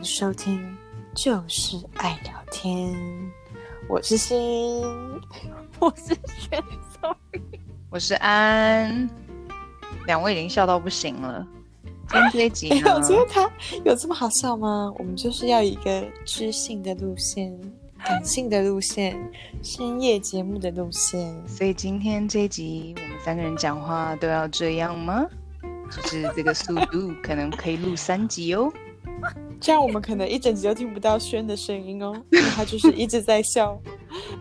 迎收听，就是爱聊天。我是心，我是轩，sorry，我是安。两位已经笑到不行了。今天这一集呢？欸，我觉得他有这么好笑吗？我们就是要一个知性的路线，感性的路线，深夜节目的路线。所以今天这一集，我们三个人讲话都要这样吗？就是这个速度，可能可以录三集哦。这样我们可能一整集都听不到轩的声音哦，因为他就是一直在笑。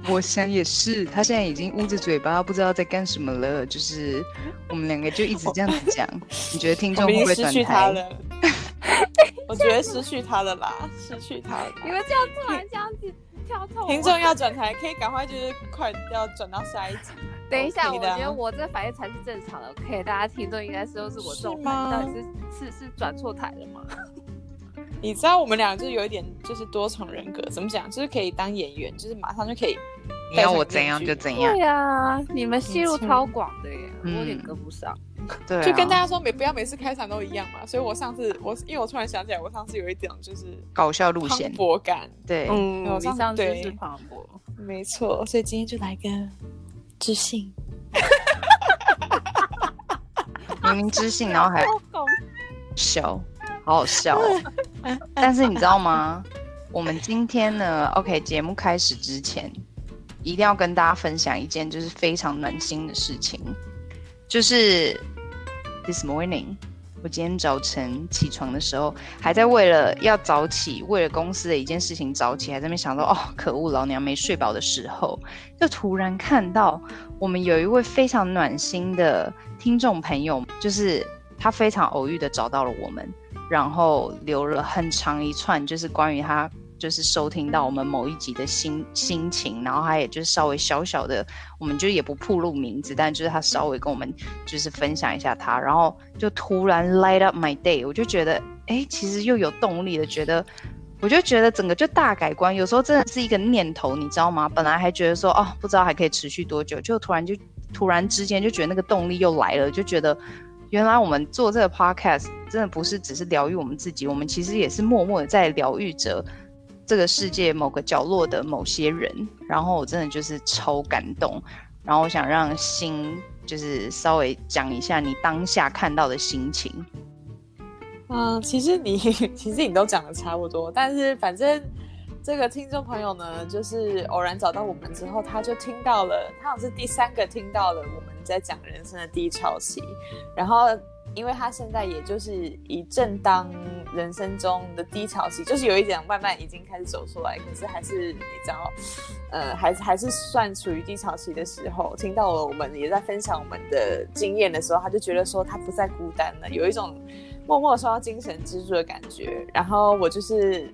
我想也是，他现在已经捂着嘴巴，不知道在干什么了。就是我们两个就一直这样子讲，你觉得听众会不会失去他了？我觉得失去他了啦，失去他了。你们这样突然这样子跳脱，听众要转台，可以赶快就是快要转到下一集。等一下，我觉得我这反应才是正常的。OK，大家听众应该是都是我这种反应，到底是是是转错台了吗？你知道我们俩就是有一点就是多重人格，怎么讲？就是可以当演员，就是马上就可以。你要我怎样就怎样。对呀、啊，你们戏路超广的耶，我有点跟不上。对、啊，就跟大家说，每不要每次开场都一样嘛。所以我上次我因为我突然想起来，我上次有一点就是搞笑路线，磅礴感。对，嗯，我上，上次是磅礴，没错。所以今天就来个知性。明明知性，然后还笑。好好笑哦，但是你知道吗？我们今天呢，OK，节目开始之前，一定要跟大家分享一件就是非常暖心的事情，就是 this morning，我今天早晨起床的时候，还在为了要早起，为了公司的一件事情早起，还在那边想说，哦，可恶，老娘没睡饱的时候，就突然看到我们有一位非常暖心的听众朋友，就是他非常偶遇的找到了我们。然后留了很长一串，就是关于他就是收听到我们某一集的心心情，然后他也就是稍微小小的，我们就也不暴露名字，但就是他稍微跟我们就是分享一下他，然后就突然 light up my day，我就觉得哎，其实又有动力的，觉得我就觉得整个就大改观，有时候真的是一个念头，你知道吗？本来还觉得说哦，不知道还可以持续多久，就突然就突然之间就觉得那个动力又来了，就觉得。原来我们做这个 podcast 真的不是只是疗愈我们自己，我们其实也是默默的在疗愈着这个世界某个角落的某些人。然后我真的就是超感动。然后我想让心就是稍微讲一下你当下看到的心情。嗯，其实你 其实你都讲的差不多，但是反正这个听众朋友呢，就是偶然找到我们之后，他就听到了，他好像是第三个听到了我们。在讲人生的低潮期，然后因为他现在也就是以正当人生中的低潮期，就是有一点慢慢已经开始走出来，可是还是你知道，呃，还是还是算处于低潮期的时候，听到了我们也在分享我们的经验的时候，他就觉得说他不再孤单了，有一种默默受到精神支柱的感觉。然后我就是。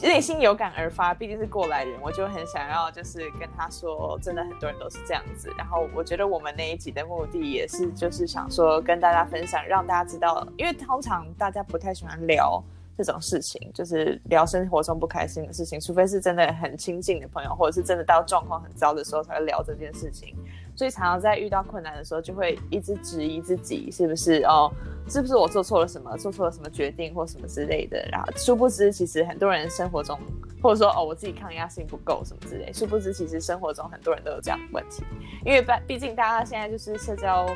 内心有感而发，毕竟是过来人，我就很想要，就是跟他说，真的很多人都是这样子。然后我觉得我们那一集的目的也是，就是想说跟大家分享，让大家知道，因为通常大家不太喜欢聊这种事情，就是聊生活中不开心的事情，除非是真的很亲近的朋友，或者是真的到状况很糟的时候才会聊这件事情。所以常常在遇到困难的时候，就会一直质疑自己是不是哦，是不是我做错了什么，做错了什么决定或什么之类的。然后殊不知，其实很多人生活中，或者说哦，我自己抗压性不够什么之类。殊不知，其实生活中很多人都有这样的问题。因为毕毕竟大家现在就是社交，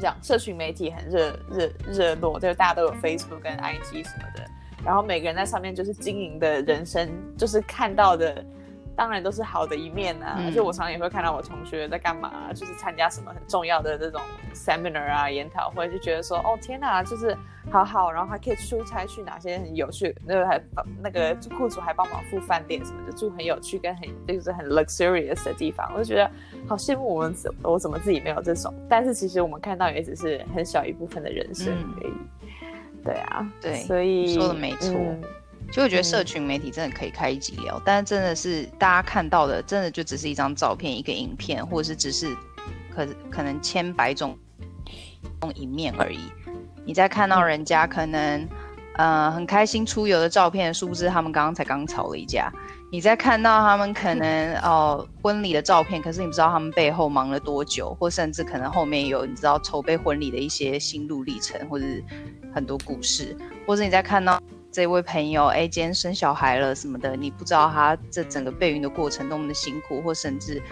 讲，社群媒体很热热热络，就是大家都有 Facebook 跟 IG 什么的。然后每个人在上面就是经营的人生，就是看到的。当然都是好的一面啊，而且我常常也会看到我同学在干嘛，啊，就是参加什么很重要的这种 seminar 啊、研讨会，就觉得说，哦天哪，就是好好，然后还可以出差去哪些很有趣，那个还那个雇主还帮忙付饭店什么的，住很有趣跟很就是很 luxurious 的地方，我就觉得好羡慕我们怎我怎么自己没有这种，但是其实我们看到也只是很小一部分的人生而已。嗯、对啊，对，所以说的没错。嗯就我觉得社群媒体真的可以开一集聊，嗯、但是真的是大家看到的，真的就只是一张照片、一个影片，或者是只是可可能千百种种一面而已。你在看到人家可能呃很开心出游的照片，殊不知他们刚刚才刚吵了一架。你在看到他们可能 哦、呃、婚礼的照片，可是你不知道他们背后忙了多久，或甚至可能后面有你知道筹备婚礼的一些心路历程，或者是很多故事，或者你在看到。这位朋友，哎，今天生小孩了什么的，你不知道他这整个备孕的过程多么的辛苦，或甚至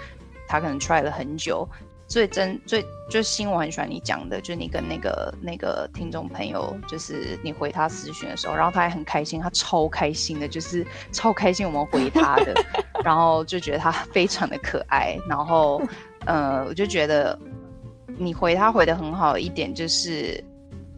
他可能 try 了很久。最真最就新我很喜欢你讲的，就是你跟那个那个听众朋友，就是你回他私讯的时候，然后他还很开心，他超开心的，就是超开心我们回他的，然后就觉得他非常的可爱，然后呃，我就觉得你回他回的很好一点就是。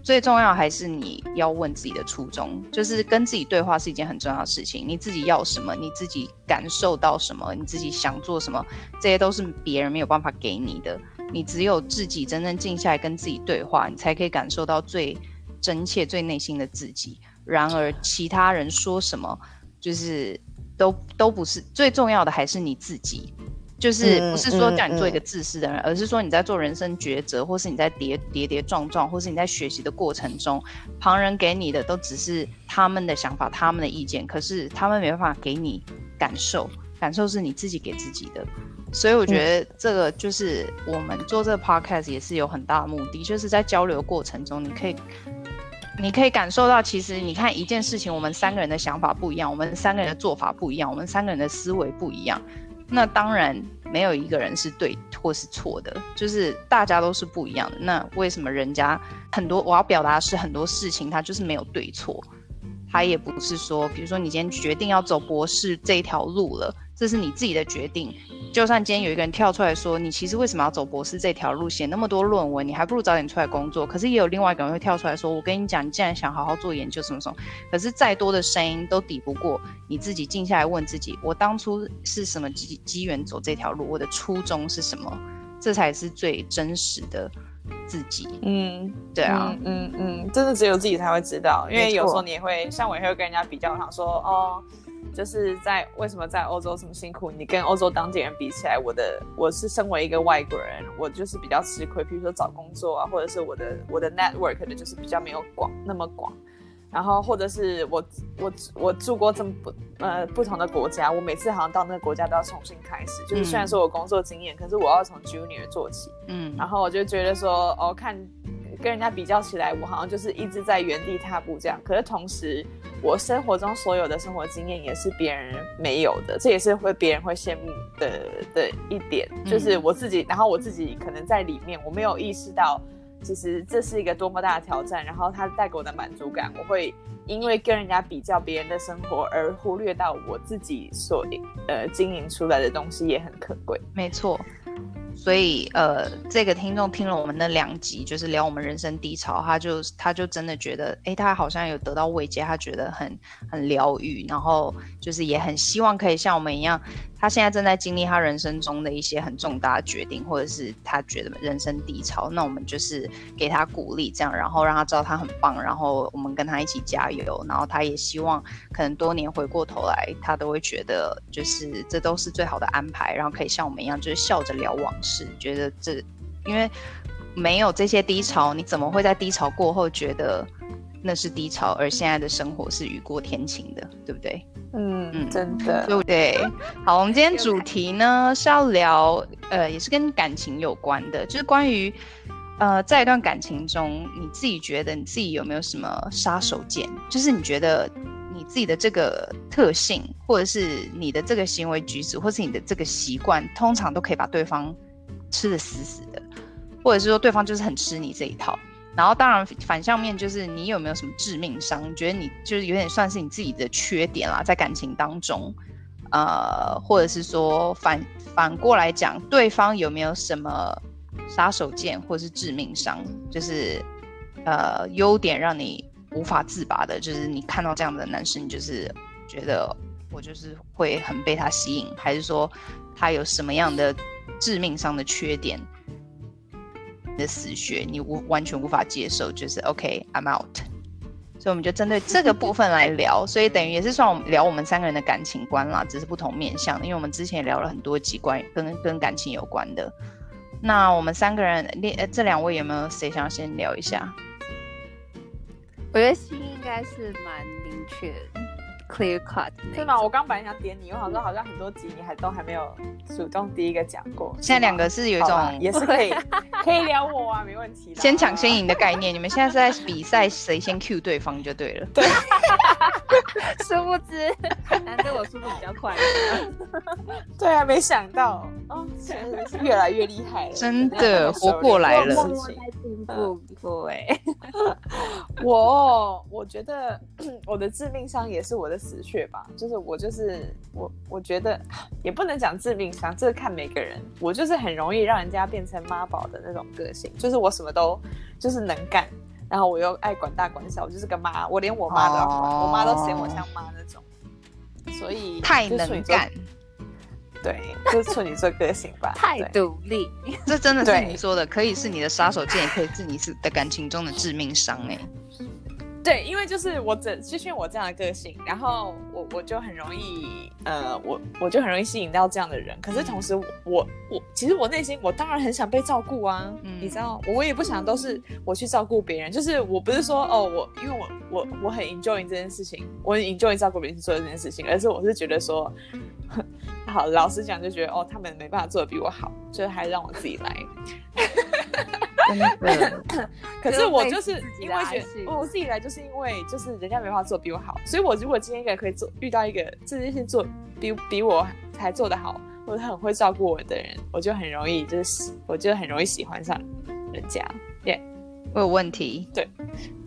最重要还是你要问自己的初衷，就是跟自己对话是一件很重要的事情。你自己要什么，你自己感受到什么，你自己想做什么，这些都是别人没有办法给你的。你只有自己真正静下来跟自己对话，你才可以感受到最真切、最内心的自己。然而，其他人说什么，就是都都不是最重要的，还是你自己。就是不是说叫你做一个自私的人，嗯嗯嗯、而是说你在做人生抉择，或是你在跌跌跌撞撞，或是你在学习的过程中，旁人给你的都只是他们的想法、他们的意见，可是他们没办法给你感受，感受是你自己给自己的。所以我觉得这个就是我们做这个 podcast 也是有很大的目的，就是在交流过程中，你可以你可以感受到，其实你看一件事情，我们三个人的想法不一样，我们三个人的做法不一样，我们三个人的思维不一样。那当然没有一个人是对或是错的，就是大家都是不一样的。那为什么人家很多，我要表达的是很多事情，它就是没有对错，它也不是说，比如说你今天决定要走博士这一条路了。这是你自己的决定。就算今天有一个人跳出来说，你其实为什么要走博士这条路，写那么多论文，你还不如早点出来工作。可是也有另外一个人会跳出来说，我跟你讲，你既然想好好做研究，什么什么，可是再多的声音都抵不过你自己静下来问自己，我当初是什么机机缘走这条路，我的初衷是什么？这才是最真实的自己。嗯，对啊，嗯嗯，嗯，真的只有自己才会知道，因为有时候你也会像我也会跟人家比较，想说哦。就是在为什么在欧洲这么辛苦？你跟欧洲当地人比起来，我的我是身为一个外国人，我就是比较吃亏。比如说找工作啊，或者是我的我的 network 的就是比较没有广那么广。然后或者是我我我住过这么不呃不同的国家，我每次好像到那个国家都要重新开始。就是虽然说我工作经验，可是我要从 junior 做起。嗯，然后我就觉得说哦看。跟人家比较起来，我好像就是一直在原地踏步这样。可是同时，我生活中所有的生活经验也是别人没有的，这也是会别人会羡慕的的一点。就是我自己，然后我自己可能在里面，我没有意识到，其实这是一个多么大的挑战。然后它带给我的满足感，我会因为跟人家比较别人的生活而忽略到我自己所呃经营出来的东西也很可贵。没错。所以，呃，这个听众听了我们的两集，就是聊我们人生低潮，他就他就真的觉得，哎，他好像有得到慰藉，他觉得很很疗愈，然后就是也很希望可以像我们一样。他现在正在经历他人生中的一些很重大的决定，或者是他觉得人生低潮，那我们就是给他鼓励，这样，然后让他知道他很棒，然后我们跟他一起加油，然后他也希望可能多年回过头来，他都会觉得就是这都是最好的安排，然后可以像我们一样，就是笑着聊往事，觉得这因为没有这些低潮，你怎么会在低潮过后觉得？那是低潮，而现在的生活是雨过天晴的，对不对？嗯嗯，真的，对不对？好，我们今天主题呢是要聊，呃，也是跟感情有关的，就是关于，呃，在一段感情中，你自己觉得你自己有没有什么杀手锏？就是你觉得你自己的这个特性，或者是你的这个行为举止，或是你的这个习惯，通常都可以把对方吃得死死的，或者是说对方就是很吃你这一套。然后，当然反向面就是你有没有什么致命伤？你觉得你就是有点算是你自己的缺点啦，在感情当中，呃，或者是说反反过来讲，对方有没有什么杀手锏或是致命伤？就是呃优点让你无法自拔的，就是你看到这样的男生，你就是觉得我就是会很被他吸引，还是说他有什么样的致命伤的缺点？的死穴，你无完全无法接受，就是 OK，I'm out。所以我们就针对这个部分来聊，所以等于也是算我们聊我们三个人的感情观啦，只是不同面向。因为我们之前也聊了很多几关跟跟感情有关的。那我们三个人，呃，这两位有没有谁想要先聊一下？我觉得心应该是蛮明确。Clear cut，是吗？我刚本来想点你，我好像好像很多集你还都还没有主动第一个讲过。现在两个是有一种也是 可以可以聊我啊，没问题。先抢先赢的概念，你们现在是在比赛谁先 cue 对方就对了。对，殊不知，难得我速度比较快。对啊，没想到哦，是越来越厉害了，真的活过来了。对，我我觉得 我的致命伤也是我的死穴吧，就是我就是我，我觉得也不能讲致命伤，这个看每个人。我就是很容易让人家变成妈宝的那种个性，就是我什么都就是能干，然后我又爱管大管小，我就是个妈，我连我妈都要管，哦、我妈都嫌我像妈那种，所以太能干。对，就是处女座个性吧，太独立。这真的是你说的，可以是你的杀手锏，也可以是你是的感情中的致命伤哎。对，因为就是我这，就是我这样的个性，然后我我就很容易，呃，我我就很容易吸引到这样的人。可是同时我，我我其实我内心我当然很想被照顾啊，嗯、你知道，我也不想都是我去照顾别人。就是我不是说哦，我因为我我我很 enjoy 这件事情，我很 enjoy 照顾别人去做这件事情，而是我是觉得说，好，老实讲就觉得哦，他们没办法做的比我好，所以还让我自己来。可是我就是因为觉得，我自己来就是因为就是人家没办法做比我好，所以我如果今天一个可以做遇到一个这件事做比比我还做得好，或者很会照顾我的人，我就很容易就是我就很容易喜欢上人家。耶、yeah，我有问题。对，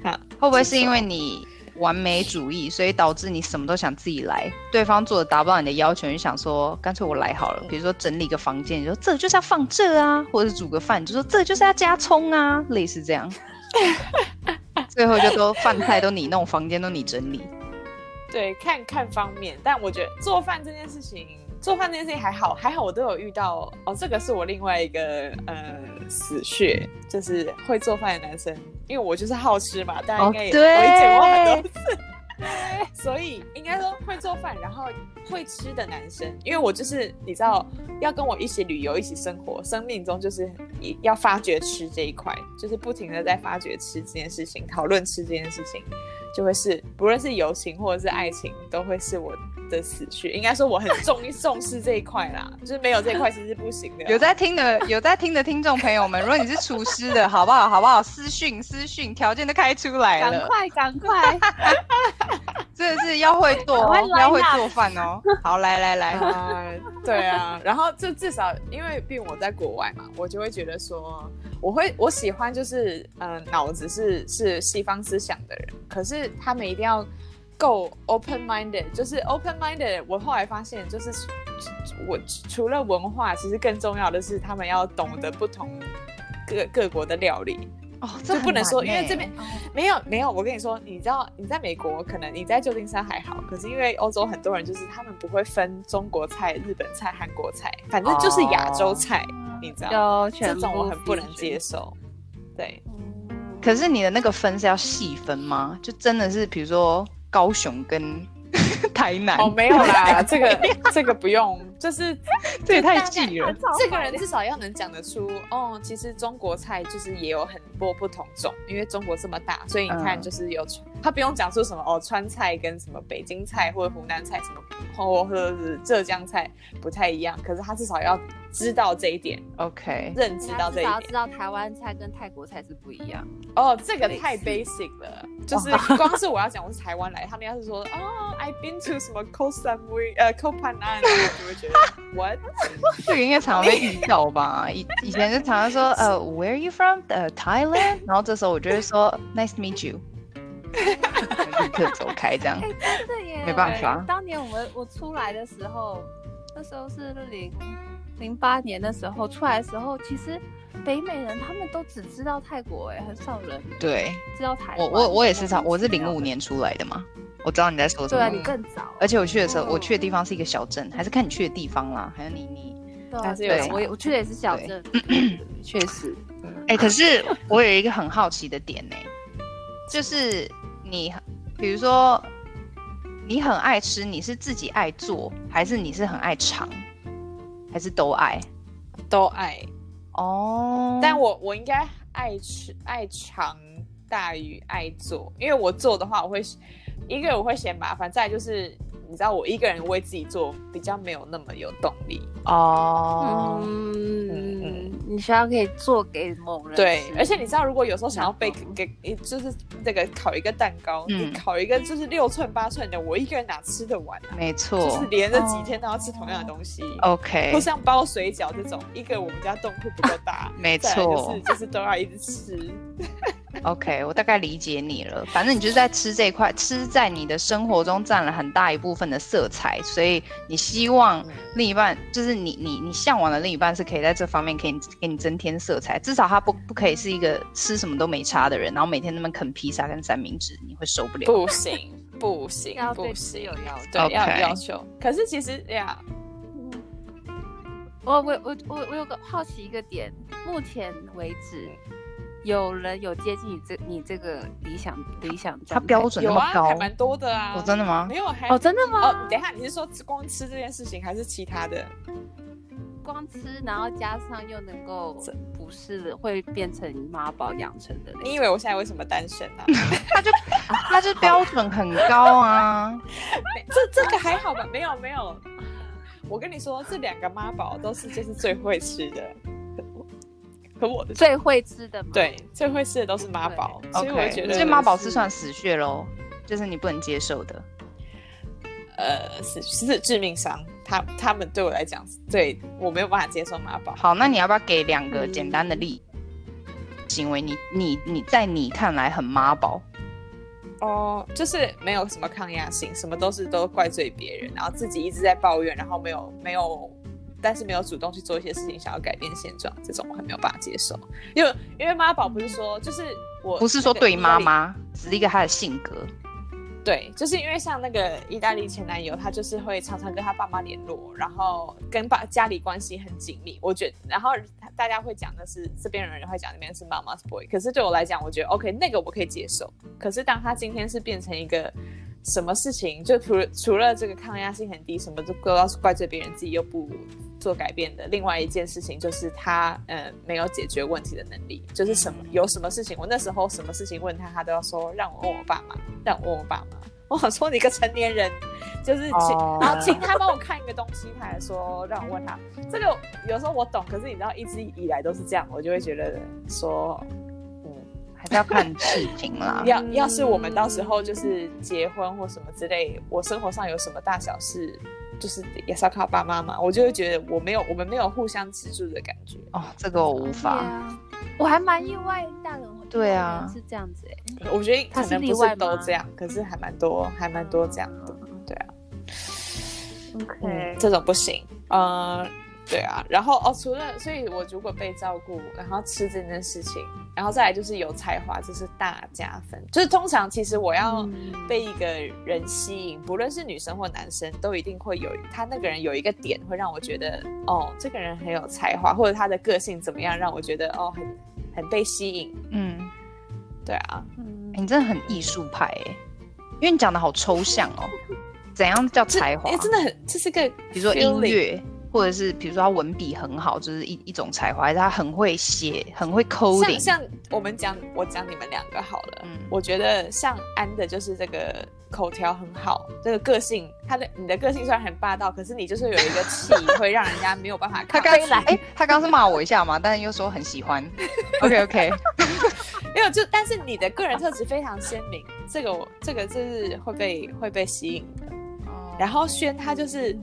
好会不会是因为你？完美主义，所以导致你什么都想自己来，对方做的达不到你的要求，你就想说干脆我来好了。比如说整理个房间，你说这就是要放这啊，或者是煮个饭，你就说这就是要加葱啊，类似这样。最后就都饭菜都你弄，房间都你整理。对，看看方面，但我觉得做饭这件事情。做饭这件事情还好，还好我都有遇到哦。这个是我另外一个呃死穴，就是会做饭的男生，因为我就是好吃嘛，大家应该也我也见过很多次，所以应该说会做饭，然后会吃的男生，因为我就是你知道要跟我一起旅游，一起生活，生命中就是要发掘吃这一块，就是不停的在发掘吃这件事情，讨论吃这件事情，就会是不论是友情或者是爱情，都会是我的死穴，应该说我很重 重视这一块啦，就是没有这一块其实是不行的。有在听的有在听的听众朋友们，如果你是厨师的，好不好？好不好？私讯私讯，条件都开出来了，赶快赶快，真的是要会做，要会做饭哦。好，来来来，呃，对啊，然后就至少因为毕竟我在国外嘛，我就会觉得说，我会我喜欢就是嗯、呃，脑子是是西方思想的人，可是他们一定要。够 open minded，就是 open minded。我后来发现，就是我除了文化，其实更重要的是他们要懂得不同各各国的料理哦，这不能说因为这边没有没有。我跟你说，你知道你在美国，可能你在旧金山还好，可是因为欧洲很多人就是他们不会分中国菜、日本菜、韩国菜，反正就是亚洲菜，哦、你知道？这种我很不能接受。对，可是你的那个分是要细分吗？就真的是比如说。高雄跟 台南哦，没有啦，这个这个不用，就是 这也太细了。这个人至少要能讲得出哦，其实中国菜就是也有很多不同种，因为中国这么大，所以你看就是有、嗯、他不用讲出什么哦，川菜跟什么北京菜或者湖南菜什么，或者是浙江菜不太一样，可是他至少要。知道这一点，OK，认知到这一点，知道台湾菜跟泰国菜是不一样。哦，这个太 basic 了，就是光是我要讲我是台湾来，他们要是说哦，I've been to 什么 Koh Samui 呃 Koh Phangan，我就会觉得 What？这个应该常常被遇到吧？以以前就常常说 呃 Where are you from？呃 Thailand，然后这时候我就会说 Nice to meet you，立刻走开这样。真的耶，没办法。当年我们我出来的时候，那时候是零。零八年的时候出来的时候，其实北美人他们都只知道泰国，哎，很少人对知道台湾。我我我也是超，我是零五年出来的嘛，我知道你在说什么。对啊，你更早。而且我去的时候，我去的地方是一个小镇，还是看你去的地方啦，还有你你。对，我我去的也是小镇，确实。哎，可是我有一个很好奇的点呢，就是你，比如说你很爱吃，你是自己爱做，还是你是很爱尝？还是都爱，都爱哦。Oh. 但我我应该爱吃爱尝大于爱做，因为我做的话，我会一个人我会嫌麻烦，再就是。你知道我一个人为自己做比较没有那么有动力哦。嗯需要可以做给某人。对，而且你知道，如果有时候想要被给，就是那个烤一个蛋糕，你烤一个就是六寸八寸的，我一个人哪吃得完啊？没错，就是连着几天都要吃同样的东西。OK，或像包水饺这种，一个我们家洞库不够大，没错，就是就是都要一直吃。OK，我大概理解你了。反正你就是在吃这一块，吃在你的生活中占了很大一部分的色彩，所以你希望另一半，就是你你你向往的另一半是可以在这方面可以给你增添色彩，至少他不不可以是一个吃什么都没差的人，然后每天那么啃披萨跟三明治，你会受不了。不行不行不行，有要对要有要求。可是其实呀，我我我我我有个好奇一个点，目前为止。有人有接近你这你这个理想理想状态，他标准那么高，还蛮多的啊。哦，真的吗？没有，还哦，真的吗？哦，等一下，你是说光吃这件事情，还是其他的？光吃，然后加上又能够不是会变成妈宝养成的。你以为我现在为什么单身啊？他就 他就标准很高啊。这这个还好吧？没有没有，我跟你说，这两个妈宝都是就是最会吃的。可我的最会吃的，对，最会吃的都是妈宝，所以我觉得，所以妈宝是算死穴喽，就是你不能接受的，呃，是是致命伤，他他们对我来讲，对我没有办法接受妈宝。好，那你要不要给两个简单的例行为？你你你在你看来很妈宝？哦，就是没有什么抗压性，什么都是都怪罪别人，然后自己一直在抱怨，然后没有没有。但是没有主动去做一些事情，想要改变现状，这种我还没有办法接受。因为因为妈宝不是说，就是我不是说对妈妈，只是一个他的性格。对，就是因为像那个意大利前男友，他就是会常常跟他爸妈联络，然后跟爸家里关系很紧密。我觉得，然后大家会讲的是这边人会讲那边是妈妈是 boy，可是对我来讲，我觉得 OK，那个我可以接受。可是当他今天是变成一个。什么事情就除了除了这个抗压性很低，什么都都要怪罪别人，自己又不做改变的。另外一件事情就是他呃没有解决问题的能力，就是什么有什么事情，我那时候什么事情问他，他都要说让我问我爸妈，让我问我爸妈。我想说你个成年人，就是请、oh. 然后请他帮我看一个东西，他还说让我问他。这个有时候我懂，可是你知道一直以来都是这样，我就会觉得说。还是要看事情啦。要要是我们到时候就是结婚或什么之类，我生活上有什么大小事，就是也是要靠爸妈嘛。我就会觉得我没有，我们没有互相资助的感觉。哦，这个我无法。啊、我还蛮意外，大人对啊是这样子哎。我觉得可能不是都这样，可是还蛮多，还蛮多这样的。对啊。OK，、嗯、这种不行。呃，对啊。然后哦，除了，所以我如果被照顾，然后吃这件事情。然后再来就是有才华，这是大加分。就是通常其实我要被一个人吸引，不论是女生或男生，都一定会有他那个人有一个点会让我觉得，哦，这个人很有才华，或者他的个性怎么样，让我觉得哦，很很被吸引。嗯，对啊，嗯，你真的很艺术派哎，因为你讲的好抽象哦。怎样叫才华？哎，真的很，这是个，比如说音乐。或者是比如说他文笔很好，就是一一种才华，还是他很会写，很会 coding。像像我们讲，我讲你们两个好了。嗯，我觉得像安的就是这个口条很好，这个个性，他的你的个性虽然很霸道，可是你就是有一个气，会让人家没有办法。他刚来，哎，他刚是骂我一下嘛，但是又说很喜欢。OK OK，没有就，但是你的个人特质非常鲜明，这个这个就是会被会被吸引的。哦。然后轩他就是。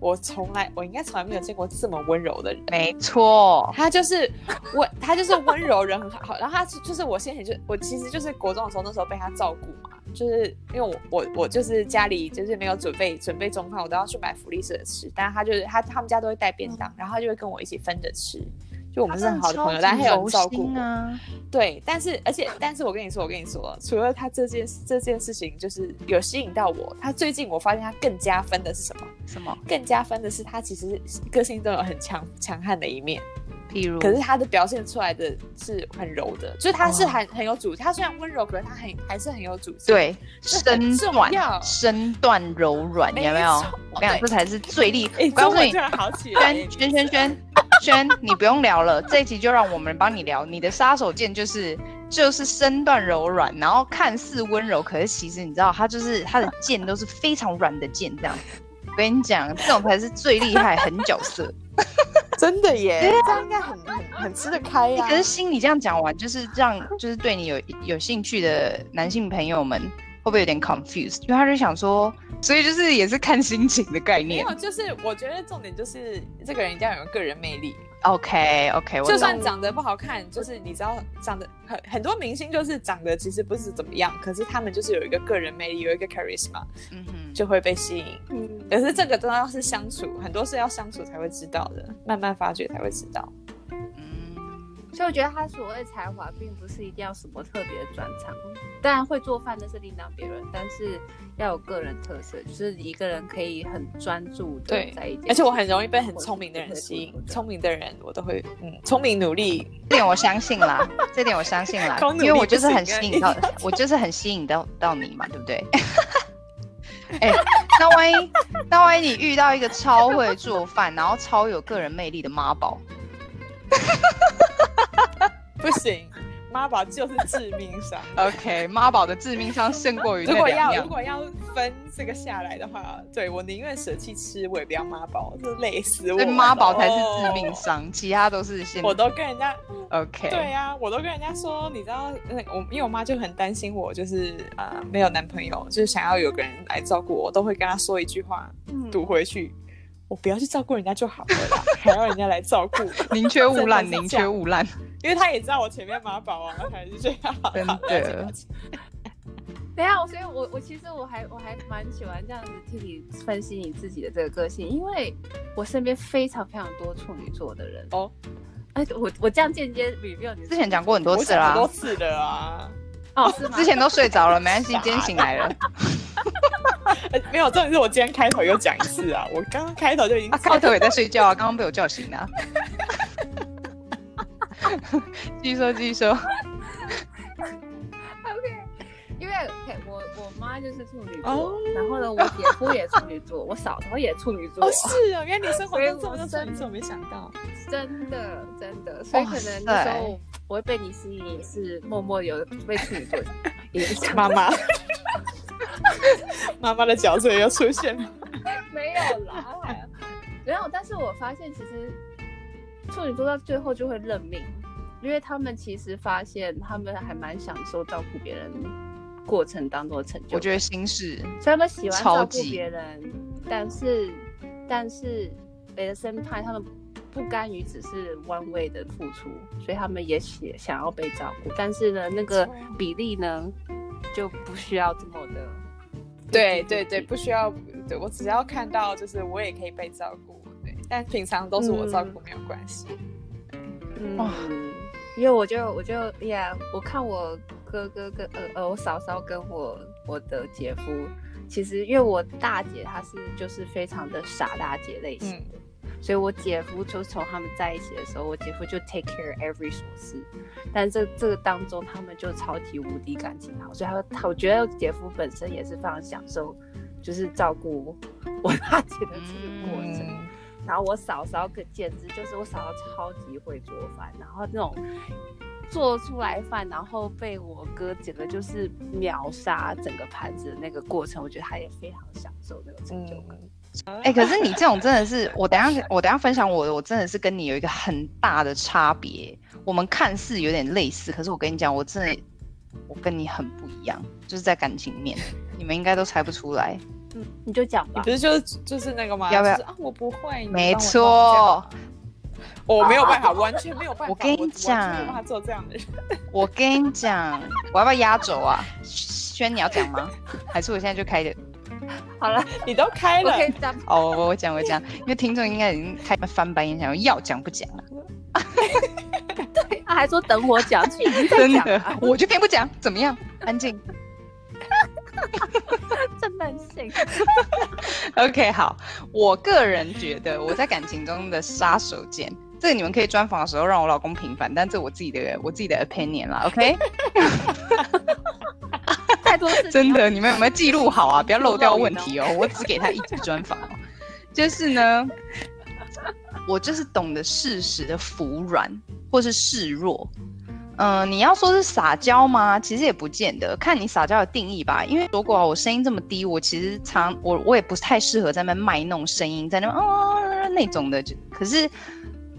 我从来，我应该从来没有见过这么温柔的人。没错，他就是温，他就是温柔人很好。然后他就是我先前就，我其实就是国中的时候，那时候被他照顾嘛，就是因为我我我就是家里就是没有准备准备中饭，我都要去买福利社吃。但是他就是他他们家都会带便当，然后他就会跟我一起分着吃。就我们是很好的朋友，但他有照顾啊。对，但是而且但是我跟你说，我跟你说，除了他这件这件事情就是有吸引到我，他最近我发现他更加分的是什么？什么？更加分的是他其实个性都有很强强悍的一面，譬如，可是他的表现出来的是很柔的，就是他是很、哦、很有主，他虽然温柔，可是他很还是很有主见。对，身段身段柔软，有没有？我跟你讲，这才是最厉害。哎，中文突然好起来，圈圈圈圈。轩，你不用聊了，这一集就让我们帮你聊。你的杀手锏就是就是身段柔软，然后看似温柔，可是其实你知道，他就是他的剑都是非常软的剑，这样。我跟你讲，这种才是最厉害，狠角色。真的耶，这样应该很很很吃得开呀、啊。可是心里这样讲完，就是让就是对你有有兴趣的男性朋友们。会不会有点 confused？因为他就想说，所以就是也是看心情的概念。没有，就是我觉得重点就是这个人一定要有个人魅力。OK OK，就算长得不好看，就是你知道长得很很多明星就是长得其实不是怎么样，可是他们就是有一个个人魅力，有一个 charisma，嗯哼，就会被吸引。嗯，可是这个都要是相处，很多是要相处才会知道的，慢慢发掘才会知道。所以我觉得他所谓才华，并不是一定要什么特别的专长。当然会做饭那是另当别论，但是要有个人特色，就是一个人可以很专注的在一点。而且我很容易被很聪明的人吸引，聪明的人我都会嗯，聪明努力，这点我相信啦，这点我相信啦，因为我就是很吸引到，我就是很吸引到到你嘛，对不对？哎、欸，那万一那万一你遇到一个超会做饭，然后超有个人魅力的妈宝？不行，妈宝就是致命伤。OK，妈宝的致命伤胜过于如果要如果要分这个下来的话，对，我宁愿舍弃吃，我也不要妈宝，就累死我。妈宝才是致命伤，哦，其他都是先。我都跟人家 OK，对呀，啊，我都跟人家说，你知道，那我因为我妈就很担心我，就是啊，呃，没有男朋友，就是想要有个人来照顾我，我都会跟她说一句话，赌回去。嗯我不要去照顾人家就好了啦，还要人家来照顾，宁缺毋滥，宁缺毋滥。因为他也知道我前面妈宝啊，还是这样。真的。等下，所以我我其实我还我还蛮喜欢这样子替你分析你自己的这个个性，因为我身边非常非常多处女座的人哦。哎，我我这样间接 review 你之前讲过很多次啦，很多次的啊。哦，是吗？之前都睡着了，没关系，今天醒来了。没有，重点是我今天开头又讲一次啊！我刚刚开头就已经、啊，开头也在睡觉啊，刚刚被我叫醒了。继续说，继续说。OK，因为 OK，我我妈就是处女座，oh. 然后呢，我姐夫也处女座，我嫂嫂也处女座。哦，是啊，原来你生活中这么多处女座，我没想到。真的，真的，所以可能那时候我会被你吸引，是默默有被处女座影响。妈妈。妈妈的角色又出现了，没有啦，没有。但是我发现，其实处女座到最后就会认命，因为他们其实发现他们还蛮享受照顾别人过程当中的成就。我觉得心事，所以他们喜欢照顾别人，但是但是 at the same time 他们不甘于只是 one way 的付出，所以他们也想想要被照顾，但是呢，那个比例呢就不需要这么的。对对对，不需要，对我只要看到，就是我也可以被照顾，对，但平常都是我照顾，没有关系。嗯，嗯，因为我就我就呀，我看我哥哥跟呃呃我嫂嫂跟我我的姐夫，其实因为我大姐她是就是非常的傻大姐类型的。嗯所以，我姐夫就从他们在一起的时候，我姐夫就 take care every 琐事，但这这个当中，他们就超级无敌感情好，所以他他我觉得姐夫本身也是非常享受，就是照顾我 大姐的这个过程。嗯、然后我嫂嫂可简直就是我嫂嫂超级会做饭，然后那种做出来饭，然后被我哥整个就是秒杀整个盘子的那个过程，我觉得他也非常享受那个成就感。嗯哎、可是你这种真的是，我等下我等下分享我的，我真的是跟你有一个很大的差别。我们看似有点类似，可是我跟你讲，我真的我跟你很不一样，就是在感情面，你们应该都猜不出来。嗯，你就讲吧。你不是就是就是那个吗？要不要？啊、我不会。没错，我没有办法，完全没有办法。我跟你讲，我做这样的人。我跟你讲，我要不要压轴啊？轩，你要讲吗？还是我现在就开的？好了，你都开了，哦，我我讲我讲，因为听众应该已经开翻白眼，想要讲不讲了。对，他还说等我讲，真的，我就偏不讲，怎么样？安静。真任性。OK，好，我个人觉得我在感情中的杀手锏，这个你们可以专访的时候让我老公平反，但这我自己的我自己的 opinion 啦，OK。太多真的，你们有没有记录好啊？不要漏掉问题哦。我只给他一集专访，就是呢，我就是懂得适时的服软或是示弱。嗯、你要说是撒娇吗？其实也不见得，看你撒娇的定义吧。因为如果我声音这么低，我其实常我我也不太适合在那卖弄声音，在那边啊那种的。就可是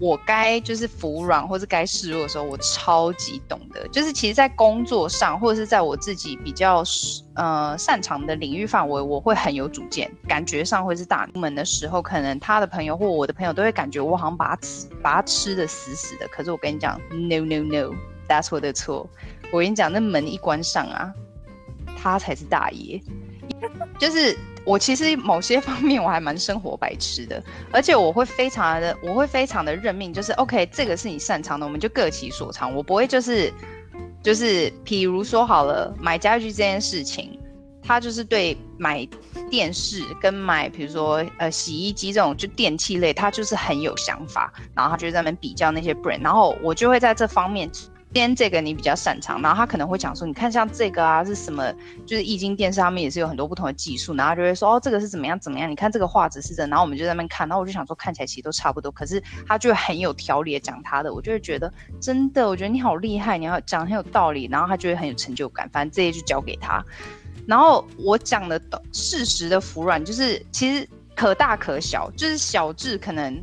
我该就是服软或是该示弱的时候，我超级懂得。就是其实，在工作上或者是在我自己比较呃擅长的领域范围，我会很有主见，感觉上会是大门的时候，可能他的朋友或我的朋友都会感觉我好像把他吃把他吃的死死的。可是我跟你讲，no no no。家错的错，我跟你讲，那门一关上啊，他才是大爷。就是我其实某些方面我还蛮生活白痴的，而且我会非常的，我会非常的认命，就是 OK，这个是你擅长的，我们就各其所长。我不会就是就是，譬如说好了，买家具这件事情，他就是对买电视跟买，比如说呃洗衣机这种就电器类，他就是很有想法，然后他就在那边比较那些 brand，然后我就会在这方面。今天这个你比较擅长，然后他可能会讲说，你看像这个啊是什么，就是易经电视上面也是有很多不同的技术，然后就会说哦这个是怎么样怎么样，你看这个画质是的，然后我们就在那边看，然后我就想说看起来其实都差不多，可是他就很有条理的讲他的，我就会觉得真的，我觉得你好厉害，你要讲很有道理，然后他就会很有成就感，反正这些就交给他，然后我讲的事实的服软就是其实可大可小，就是小至可能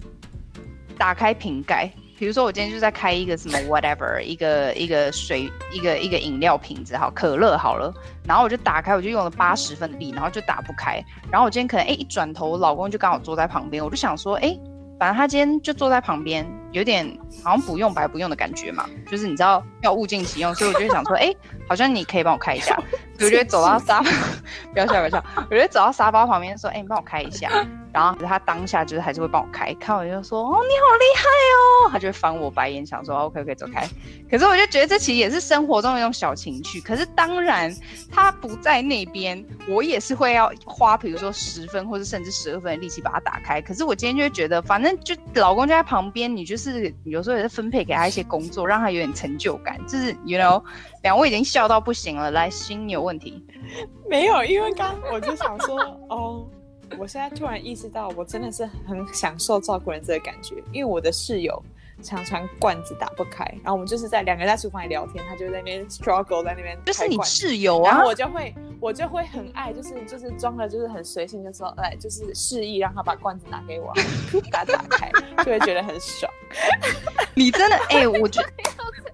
打开瓶盖。比如说，我今天就在开一个什么 whatever，一个一个水，一个一个饮料瓶子，好，可乐好了，然后我就打开，我就用了八十分力，然后就打不开。然后我今天可能哎一转头，老公就刚好坐在旁边，我就想说，哎，反正他今天就坐在旁边，有点好像不用白不用的感觉嘛，就是你知道要物尽其用，所以我就想说，哎，好像你可以帮我开一下。我就走到沙发，不要笑不要笑，我就走到沙发旁边说，哎，你帮我开一下。然后他当下就是还是会帮我开，看我就说哦，你好厉害哦，他就会翻我白眼，想说 OK OK 走开。可是我就觉得这其实也是生活中的一种小情趣。可是当然他不在那边，我也是会要花，比如说十分或者甚至十二分的力气把它打开。可是我今天就会觉得，反正就老公就在旁边，你就是有时候也是分配给他一些工作，让他有点成就感。就是 you know，两位已经笑到不行了，来，心有问题？没有，因为刚我就想说哦。我现在突然意识到，我真的是很享受照顾人这个感觉，因为我的室友常常罐子打不开，然后我们就是在两个人在厨房里聊天，他就在那边 struggle 在那边，就是你室友啊，然后我就会我就会很爱，就是就是装的，就是很随性，就说哎，就是示意让他把罐子拿给我，把它打开，就会觉得很爽。你真的哎、欸，我觉 得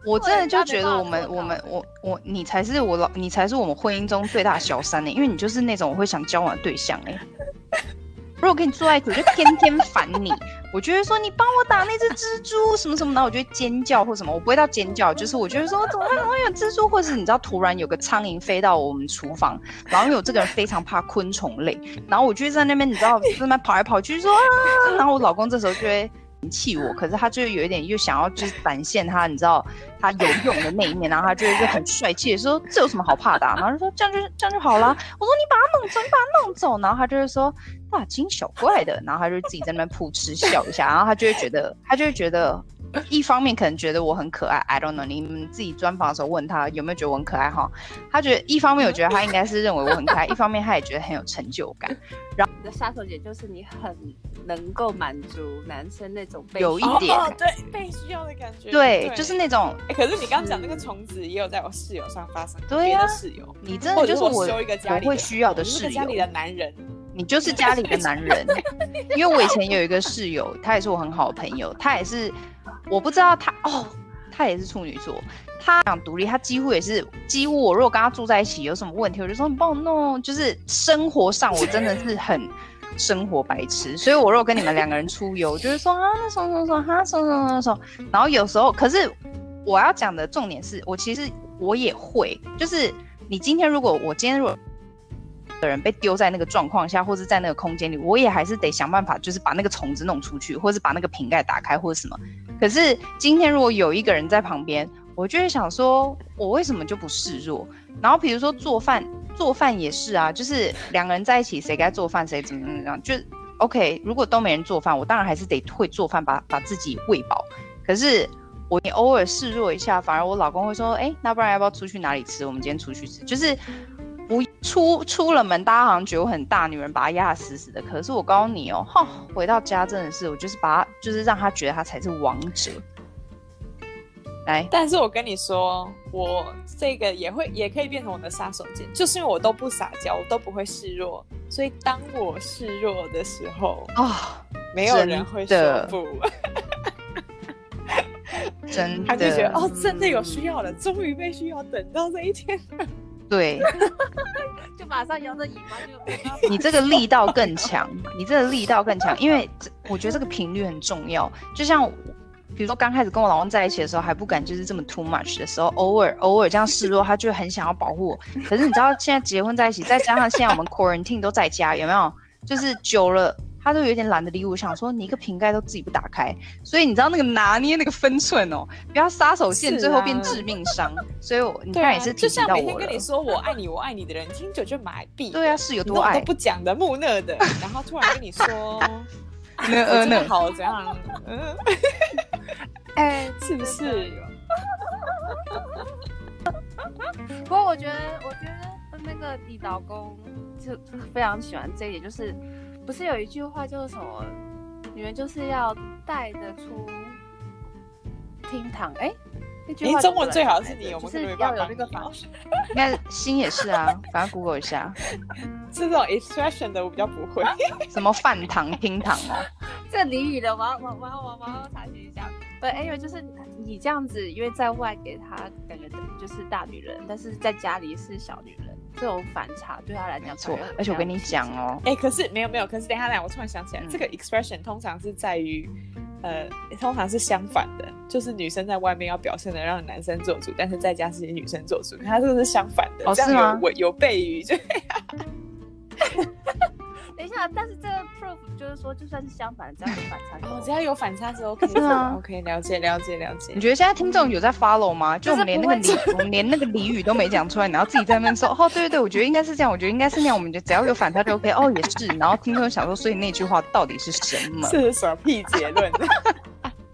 我真的就觉得我们我们我我你才是我老你才是我们婚姻中最大的小三呢、欸，因为你就是那种我会想交往的对象哎、欸。如果跟你坐在一起，我就天天烦你。我就会说你帮我打那只蜘蛛什么什么然后，我就会尖叫或什么。我不会到尖叫，就是我觉得说怎么会怎么有蜘蛛，或者是你知道突然有个苍蝇飞到我们厨房，然后因为我这个人非常怕昆虫类，然后我就在那边你知道在那边跑来跑去说啊，然后我老公这时候就会气我，可是他就有一点又想要就是展现他你知道他有用的那一面，然后他就会就很帅气的说这有什么好怕的？然后就说这样就是这样就好了。我说你把他弄走，你把他弄走，然后他就会说。大惊小怪的，然后他就自己在那边噗嗤笑一下，然后他就会觉得，他就会觉得，一方面可能觉得我很可爱，I don't know，你们自己专访的时候问他有没有觉得我很可爱哈，他觉得一方面我觉得他应该是认为我很可爱，一方面他也觉得很有成就感。然后的杀手锏就是你很能够满足男生那种被有一点、哦哦、对被需要的感觉，对，对就是那种。哎，可是你刚刚讲那个虫子也有在我室友上发生，对呀、啊，室友，你真的就是我我修一个家里会需要的室友，家里的男人。你就是家里的男人，因为我以前有一个室友，他也是我很好的朋友，他也是，我不知道他哦，他也是处女座，他想独立，他几乎也是，几乎我如果跟他住在一起有什么问题，我就说你帮我弄，就是生活上我真的是很生活白痴，所以我如果跟你们两个人出游，就是说啊那什么什么哈什么什么什么什么，然后有时候，可是我要讲的重点是我其实我也会，就是你今天如果我今天如果。的人被丢在那个状况下，或是在那个空间里，我也还是得想办法，就是把那个虫子弄出去，或是把那个瓶盖打开，或者什么。可是今天如果有一个人在旁边，我就会想说，我为什么就不示弱？然后比如说做饭，做饭也是啊，就是两个人在一起，谁该做饭，谁怎么怎么样，就 OK。如果都没人做饭，我当然还是得会做饭，把把自己喂饱。可是我你偶尔示弱一下，反而我老公会说，哎，那不然要不要出去哪里吃？我们今天出去吃，就是。不出出了门，大家好像觉得我很大女人，把他压得死死的。可是我告诉你哦，哈，回到家真的是，我就是把他，就是让他觉得他才是王者。来，但是我跟你说，我这个也会也可以变成我的杀手锏，就是因为我都不撒娇，我都不会示弱，所以当我示弱的时候啊，哦、没有人会说不。真的，他就觉得哦，真的有需要了，终于被需要，等到这一天。对，就马上摇着尾巴就。你这个力道更强，你这个力道更强，因为我觉得这个频率很重要。就像比如说刚开始跟我老公在一起的时候，还不敢就是这么 too much 的时候，偶尔偶尔这样示弱，他就很想要保护我。可是你知道现在结婚在一起，再加上现在我们 quarantine 都在家，有没有？就是久了。他都有点懒得理我，想说你一个瓶盖都自己不打开，所以你知道那个拿捏那个分寸哦，不要杀手锏最后变致命伤。所以我你看也是提醒到我了。就像每天跟你说我爱你，我爱你的人，听久就麻痹。对啊，是有多爱都不讲的木讷 的，然后突然跟你说，那呃那好怎样？嗯，哎，是不是？不过我觉得，我觉得那个你老公就非常喜欢这一点，就是。不是有一句话就是什么，女人就是要带得出厅堂。哎，那句话中文最好是你，我们是要有那个方式。应该心也是啊，反正 Google 一下。这种 expression 的我比较不会。什么饭堂、厅堂哦？这俚语的，我要我我我我要查询一下。对，因为就是你这样子，因为在外给他感觉就是大女人，但是在家里是小女人。这种反差对他来讲错，而且我跟你讲哦，哎，可是没有没有，可是等一下来，我突然想起来，嗯、这个 expression 通常是在于，呃，通常是相反的，就是女生在外面要表现的让男生做主，但是在家是女生做主，他这个是相反的，哦、这样有是吗？有有悖于 对。等一下，但是这个 proof 就是说，就算是相反，只要有反差，哦，只要有反差是 OK 的。吗 OK，了解，了解，了解。你觉得现在听众有在 follow 吗？就我们连那个俚，我们连那个俚语都没讲出来，然后自己在那边说，哦，对对对，我觉得应该是这样，我觉得应该是那样，我们就只要有反差就 OK。哦，也是。然后听众想说，所以那句话到底是什么？是什么屁结论？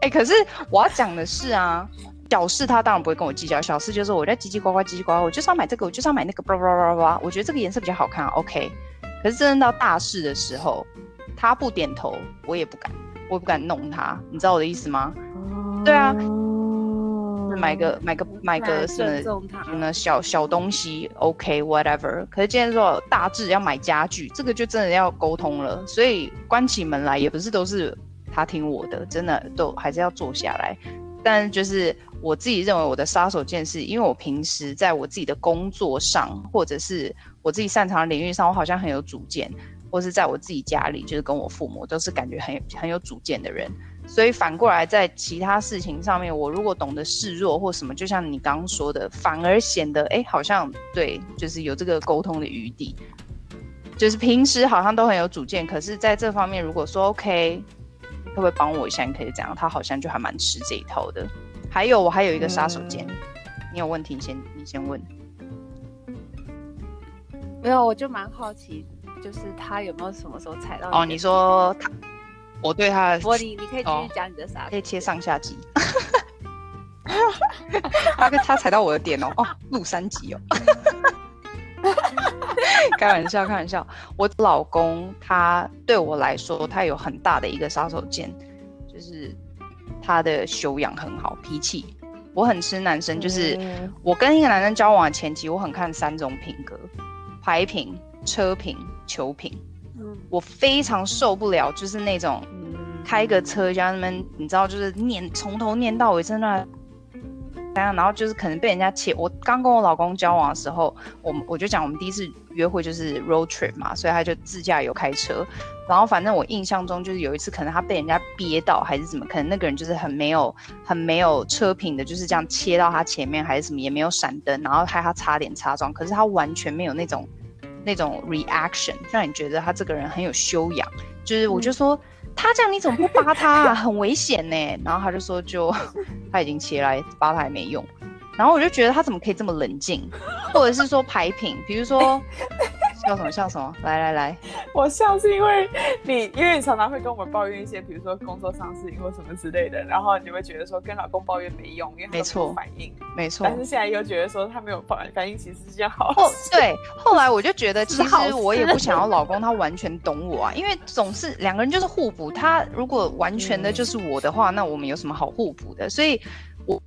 哎、欸，可是我要讲的是啊。小事他当然不会跟我计较，小事就是我在叽叽呱呱，叽叽呱呱，我就是要买这个，我就是要买那个，叭叭叭叭叭，我觉得这个颜色比较好看，OK。可是真正到大事的时候，他不点头，我也不敢，我也不敢弄他，你知道我的意思吗？哦、对啊，买个买个买个什么什么小小东西，OK，whatever。可是今天说大致要买家具，这个就真的要沟通了，所以关起门来也不是都是他听我的，真的都还是要坐下来。但就是我自己认为我的杀手锏是，因为我平时在我自己的工作上，或者是我自己擅长的领域上，我好像很有主见，或是在我自己家里，就是跟我父母都是感觉很有很有主见的人。所以反过来在其他事情上面，我如果懂得示弱或什么，就像你刚刚说的，反而显得哎，好像对，就是有这个沟通的余地。就是平时好像都很有主见，可是在这方面如果说 OK。会不会帮我一下？你可以怎样，他好像就还蛮吃这一套的。还有，我还有一个杀手锏，嗯、你有问题你先你先问。没有，我就蛮好奇，就是他有没有什么时候踩到？哦，你说他，我对他，我你你可以继续讲你的杀、哦，可以切上下集。他他踩到我的点哦，哦，录三集哦。开玩笑，开玩笑。我老公他对我来说，他有很大的一个杀手锏，就是他的修养很好，脾气。我很吃男生，就是我跟一个男生交往的前期，我很看三种品格：牌品、车品、球品。我非常受不了，就是那种开个车家人们，你知道，就是念从头念到尾，真的。然后就是可能被人家切。我刚跟我老公交往的时候，我我就讲我们第一次约会就是 road trip 嘛，所以他就自驾游开车。然后反正我印象中就是有一次，可能他被人家憋到还是怎么，可能那个人就是很没有很没有车品的，就是这样切到他前面还是什么，也没有闪灯，然后害他差点擦撞。可是他完全没有那种那种 reaction，让你觉得他这个人很有修养。就是我就说。嗯他这样你怎么不扒他啊？很危险呢。然后他就说就，他已经起来扒他也没用。然后我就觉得他怎么可以这么冷静，或者是说排品，比如说笑什么笑什么？来来来，我笑是因为你，因为你常常会跟我们抱怨一些，比如说工作上事情或什么之类的，然后你会觉得说跟老公抱怨没用，因为他没有反应，没错。但是现在又觉得说他没有反反应，其实是件好事。哦，对，后来我就觉得，其实我也不想要老公他完全懂我啊，因为总是两个人就是互补。他如果完全的就是我的话，嗯、那我们有什么好互补的？所以，我。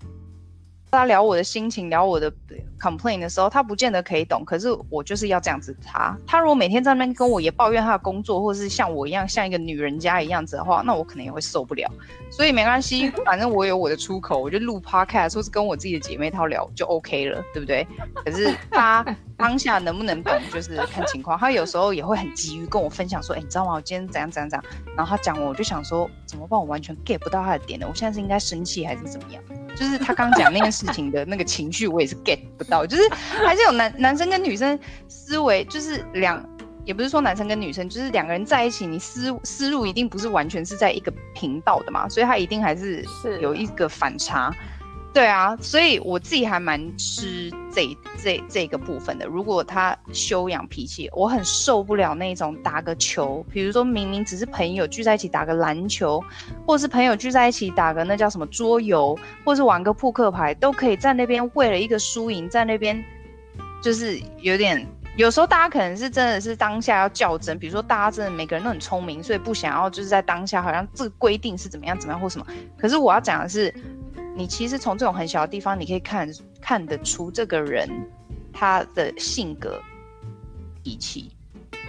他聊我的心情，聊我的 complain 的时候，他不见得可以懂。可是我就是要这样子他。他如果每天在那边跟我也抱怨他的工作，或者是像我一样像一个女人家一样子的话，那我可能也会受不了。所以没关系，反正我有我的出口，我就录 podcast 或是跟我自己的姐妹套聊就 OK 了，对不对？可是他当下能不能懂，就是看情况。他有时候也会很急于跟我分享说：“哎、你知道吗？我今天怎样怎样怎样。”然后他讲我，我就想说怎么办？我完全 get 不到他的点呢。我现在是应该生气还是怎么样？就是他刚讲那件事情的那个情绪，我也是 get 不到。就是还是有男男生跟女生思维，就是两，也不是说男生跟女生，就是两个人在一起，你思思路一定不是完全是在一个频道的嘛，所以他一定还是是有一个反差。对啊，所以我自己还蛮吃这这这个部分的。如果他修养脾气，我很受不了那种打个球，比如说明明只是朋友聚在一起打个篮球，或是朋友聚在一起打个那叫什么桌游，或是玩个扑克牌，都可以在那边为了一个输赢，在那边就是有点。有时候大家可能是真的是当下要较真，比如说大家真的每个人都很聪明，所以不想要就是在当下好像这个规定是怎么样怎么样或什么。可是我要讲的是。你其实从这种很小的地方，你可以看看得出这个人他的性格、脾气。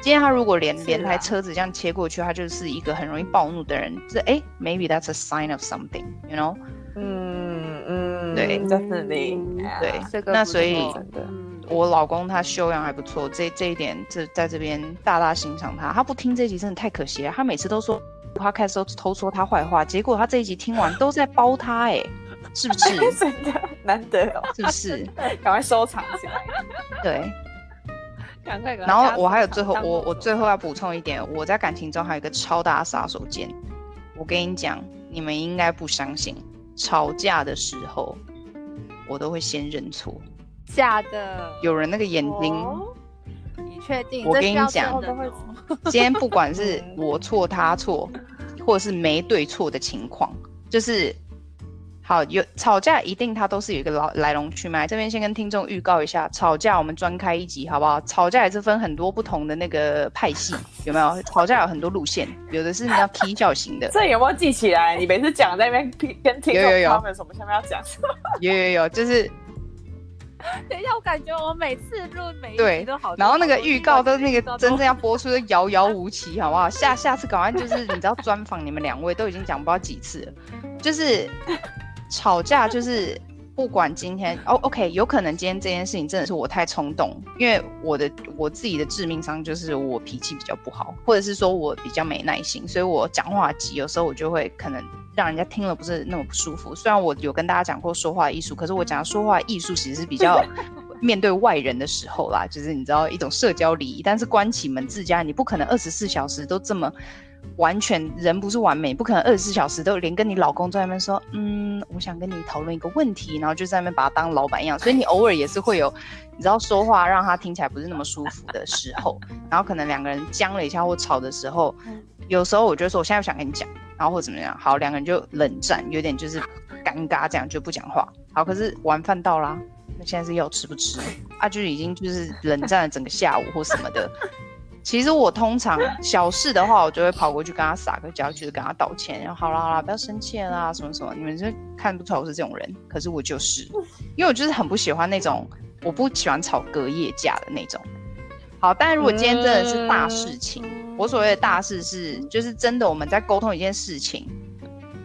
今天他如果连、啊、连台车子这样切过去，他就是一个很容易暴怒的人。这哎，maybe that's a sign of something，you know？嗯嗯，对，真的对。这个那所以，我老公他修养还不错，这这一点这在这边大大欣赏他。他不听这一集真的太可惜了，他每次都说他开始都偷说他坏话，结果他这一集听完都在包他哎。是不是 真的难得哦？是不是？赶快收藏起来。对，赶快。然后我还有最后，我我最后要补充一点，我在感情中还有一个超大杀手锏。我跟你讲，你们应该不相信，吵架的时候我都会先认错。假的？有人那个眼睛？哦、你确定？我跟你讲，今天不管是我错他错，或者是没对错的情况，就是。好，有吵架一定它都是有一个来来龙去脉。这边先跟听众预告一下，吵架我们专开一集好不好？吵架也是分很多不同的那个派系，有没有？吵架有很多路线，有的是你要踢脚型的。这有没有记起来？你每次讲在那边跟听众他们什么下面要讲什么？有有有，就是。等一下，我感觉我每次录每一集都好。然后那个预告都那个真正要播出的遥遥无期，好不好？下下次赶快就是你知道专访你们两位都已经讲不知道几次了，就是。吵架就是不管今天哦，OK，有可能今天这件事情真的是我太冲动，因为我的我自己的致命伤就是我脾气比较不好，或者是说我比较没耐心，所以我讲话急，有时候我就会可能让人家听了不是那么不舒服。虽然我有跟大家讲过说话艺术，可是我讲说话艺术其实是比较面对外人的时候啦，就是你知道一种社交礼仪。但是关起门自家，你不可能二十四小时都这么。完全人不是完美，不可能二十四小时都连跟你老公在那边说，嗯，我想跟你讨论一个问题，然后就在那边把他当老板一样。所以你偶尔也是会有，你知道说话让他听起来不是那么舒服的时候，然后可能两个人僵了一下或吵的时候，有时候我就说我现在不想跟你讲，然后或怎么样，好，两个人就冷战，有点就是尴尬，这样就不讲话。好，可是晚饭到啦，那现在是要吃不吃啊？就已经就是冷战了整个下午或什么的。其实我通常小事的话，我就会跑过去跟他撒个娇，就是跟他道歉，然后好啦好啦，不要生气啦，什么什么，你们就看不出来我是这种人，可是我就是，因为我就是很不喜欢那种，我不喜欢吵隔夜架的那种。好，但如果今天真的是大事情，我所谓的大事是，就是真的我们在沟通一件事情，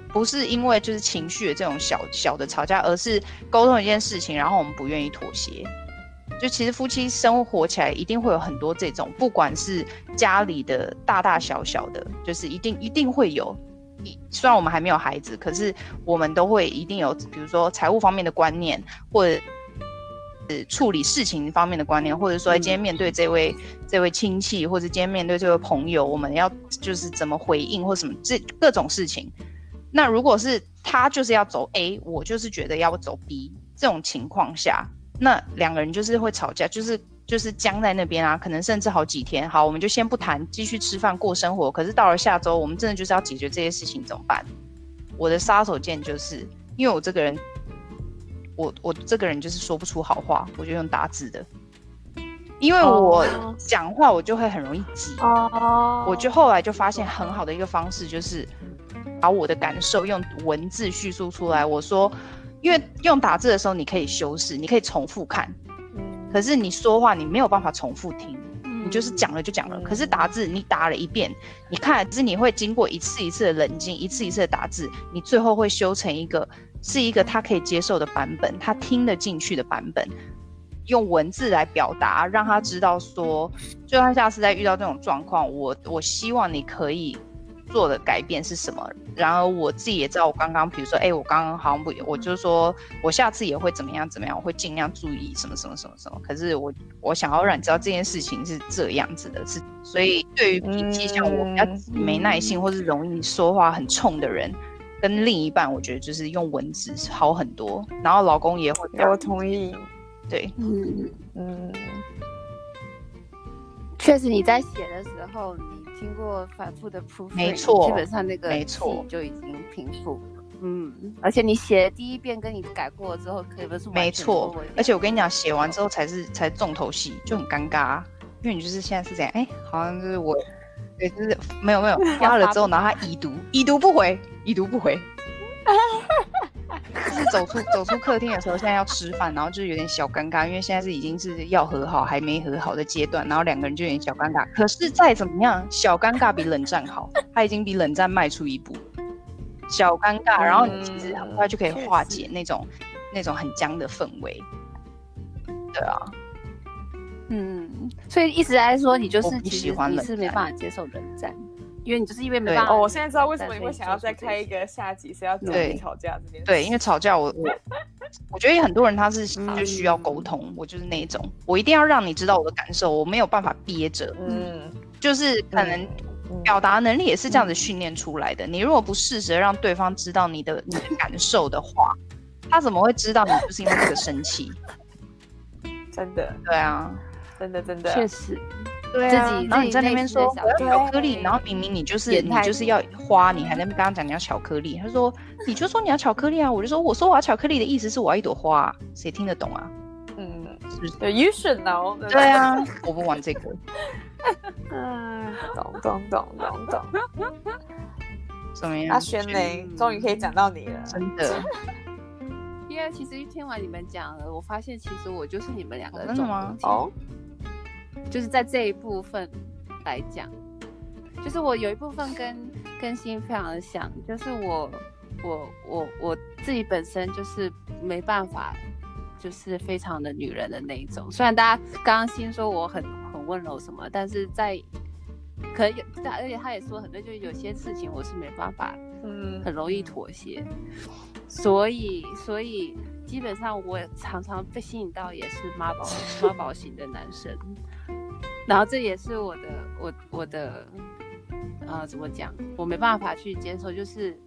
不是因为就是情绪的这种小小的吵架，而是沟通一件事情，然后我们不愿意妥协。就其实夫妻生活起来一定会有很多这种，不管是家里的大大小小的，就是一定一定会有。虽然我们还没有孩子，可是我们都会一定有，比如说财务方面的观念，或者是处理事情方面的观念，或者说今天面对这位、嗯、这位亲戚，或者今天面对这位朋友，我们要就是怎么回应或什么这各种事情。那如果是他就是要走 A，我就是觉得要走 B，这种情况下。那两个人就是会吵架，就是就是僵在那边啊，可能甚至好几天。好，我们就先不谈，继续吃饭过生活。可是到了下周，我们真的就是要解决这些事情，怎么办？我的杀手锏就是，因为我这个人，我我这个人就是说不出好话，我就用打字的。因为我讲话我就会很容易急，oh. 我就后来就发现很好的一个方式就是把我的感受用文字叙述出来。我说，因为用打字的时候你可以修饰，你可以重复看，可是你说话你没有办法重复听，你就是讲了就讲了。可是打字你打了一遍，你看，只是你会经过一次一次的冷静，一次一次的打字，你最后会修成一个是一个他可以接受的版本，他听得进去的版本。用文字来表达，让他知道说，就算下次再遇到这种状况，我我希望你可以做的改变是什么。然而我自己也知道，我刚刚比如说，哎、欸，我刚刚好像不，我就是说我下次也会怎么样怎么样，我会尽量注意什么什么什么什么。可是我我想要让你知道这件事情是这样子的，是所以对于脾气像我比较没耐性或是容易说话很冲的人，跟另一半，我觉得就是用文字好很多。然后老公也会，我同意。对，嗯嗯，确实你在写的时候，你经过反复的 proofread，没错，基本上那个没错就已经平复了。嗯，而且你写第一遍跟你改过之后，可以不是没错。而且我跟你讲，写完之后才是才重头戏，就很尴尬，因为你就是现在是这样，哎，好像就是我，对，就是没有没有 发了之后，然后他已读，已读不回，已读不回。就是走出走出客厅的时候，现在要吃饭，然后就是有点小尴尬，因为现在是已经是要和好还没和好的阶段，然后两个人就有点小尴尬。可是再怎么样，小尴尬比冷战好，他已经比冷战迈出一步。小尴尬，然后你其实很快就可以化解那种、嗯、那种很僵的氛围。对啊，嗯，所以一直来说，你就是其实你是没办法接受冷战。因为你就是因为没办法哦，我现在知道为什么你会想要再开一个下集，是要怎么吵架这件事。对，因为吵架我我我觉得很多人他是就需要沟通，嗯、我就是那一种，我一定要让你知道我的感受，我没有办法憋着。嗯，就是可能表达能力也是这样子训练出来的。嗯、你如果不适时的让对方知道你的你的感受的话，他怎么会知道你就是因为这个生气？真的，对啊，真的真的，确实。对啊，然后你在那边说我要巧克力，然后明明你就是你就是要花，你还在那边跟他讲你要巧克力，他说你就说你要巧克力啊，我就说我说我要巧克力的意思是我要一朵花，谁听得懂啊？嗯，是不是？对，You should know。对啊，我不玩这个。嗯，懂懂懂懂懂。怎么样？阿轩呢，终于可以讲到你了，真的。因为其实听完你们讲了，我发现其实我就是你们两个人。真的吗？哦。就是在这一部分来讲，就是我有一部分跟更新非常的像，就是我我我我自己本身就是没办法，就是非常的女人的那一种。虽然大家刚刚新说我很很温柔什么，但是在可能有，而且他也说很多，就是有些事情我是没办法，嗯，很容易妥协。所以所以基本上我常常被吸引到也是妈宝 妈宝型的男生。然后这也是我的，我我的，呃，怎么讲？我没办法去接受，就是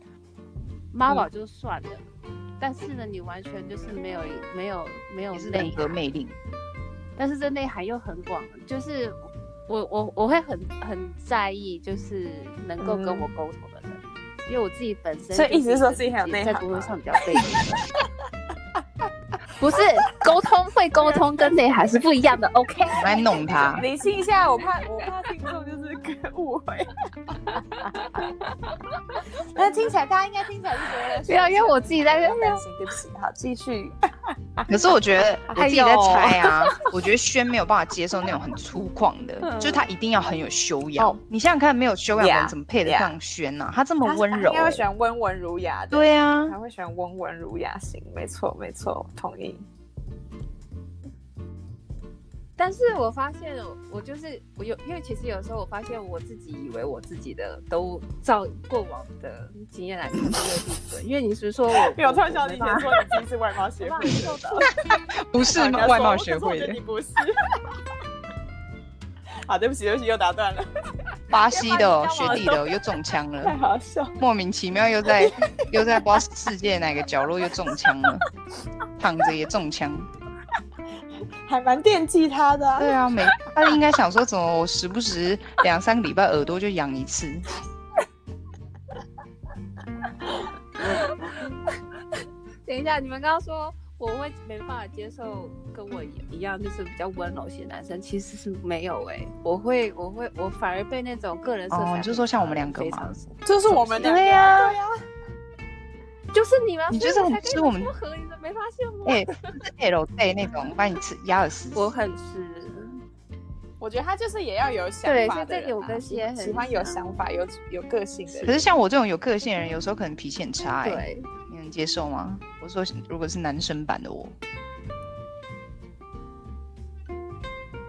妈宝就算了，嗯、但是呢，你完全就是没有没有没有内核魅力，但是这内涵又很广，就是我我我会很很在意，就是能够跟我沟通的人，嗯、因为我自己本身，所以一直说自己很有内涵，在工作上比较被动。不是沟通会沟通跟内涵是不一样的，OK？我来弄他，理清一下，我怕我怕听众就是误会。但是听起来大家应该听起来是觉得，不要，因为我自己在这边。对不起，好，继续。可是我觉得我自己在猜啊，我觉得轩没有办法接受那种很粗犷的，就是他一定要很有修养。你想想看，没有修养的人怎么配得上轩呢？他这么温柔，应该会喜欢温文儒雅的。对啊，他会喜欢温文儒雅型，没错没错，同意。但是我发现，我就是我有，因为其实有时候我发现我自己以为我自己的都照过往的经验来看，没有对准。因为你是说我，没有突然想到你以前说你自己是外貌协会的，不是外貌协会的，你不是。好，对不起，对不起，又打断了。巴西的学弟的又中枪了，太好笑，莫名其妙又在又在不知道世界哪个角落又中枪了，躺着也中枪。还蛮惦记他的、啊。对啊，每他应该想说，怎么我时不时两三个礼拜耳朵就痒一次。等一下，你们刚刚说我会没办法接受跟我一样就是比较温柔型男生，其实是没有哎、欸，我会我会我反而被那种个人色彩，哦，就说像我们两个嘛，就是我们两个对呀、啊，对呀、啊，就是你吗，你就是很吃我们不合，你都没发现吗？哎，L 带那种把你吃压耳屎，我很吃。我觉得他就是也要有想法的人、啊，有个性，喜欢有想法、有有个性的人。可是像我这种有个性的人，有时候可能脾气很差、欸，对。能接受吗？我说，如果是男生版的我，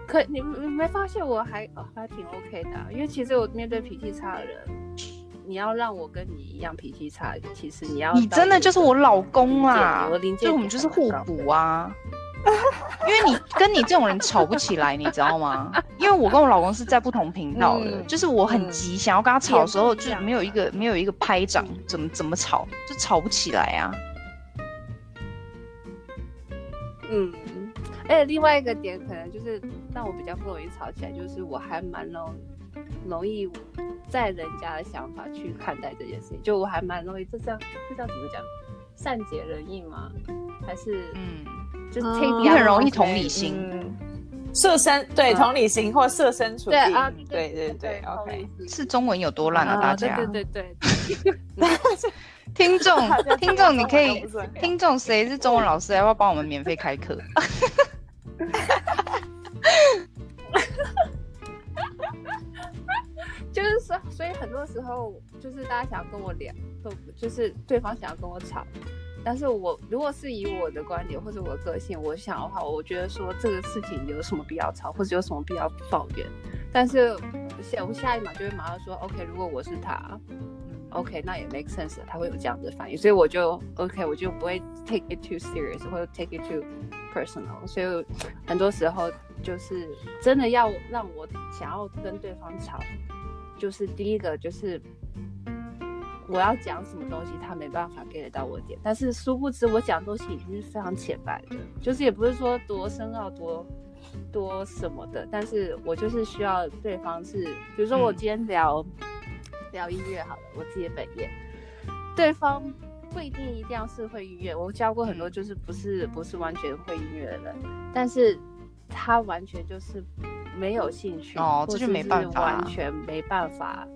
可你你没发现我还还挺 OK 的、啊？因为其实我面对脾气差的人，你要让我跟你一样脾气差，其实你要你真的就是我老公啊！就我们就是互补啊。因为你 跟你这种人吵不起来，你知道吗？因为我跟我老公是在不同频道的，嗯、就是我很急，想要跟他吵的时候，就没有一个没有一个拍掌，怎么怎么吵就吵不起来啊。嗯，而且另外一个点可能就是让我比较不容易吵起来，就是我还蛮容容易在人家的想法去看待这件事情，就我还蛮容易，这叫这叫怎么讲？善解人意吗？还是嗯？就是你很容易同理心，设身对同理心或设身处地，对对对，OK，是中文有多烂啊？大家对对对，听众听众，你可以听众谁是中文老师，要不要帮我们免费开课？就是说，所以很多时候就是大家想要跟我聊，都就是对方想要跟我吵。但是我如果是以我的观点或者我的个性，我想的话，我觉得说这个事情有什么必要吵，或者有什么必要抱怨。但是下我下一秒就会马上说，OK，如果我是他，OK，那也 make sense，他会有这样的反应，所以我就 OK，我就不会 take it too serious 或者 take it too personal。所以很多时候就是真的要让我想要跟对方吵，就是第一个就是。我要讲什么东西，他没办法 get 得到我点，但是殊不知我讲的东西已经是非常浅白的，就是也不是说多深奥多多什么的，但是我就是需要对方是，比如说我今天聊、嗯、聊音乐好了，我自己的本业，对方不一定一定要是会音乐，我教过很多就是不是不是完全会音乐的人，但是他完全就是没有兴趣哦，这就没办法，完全没办法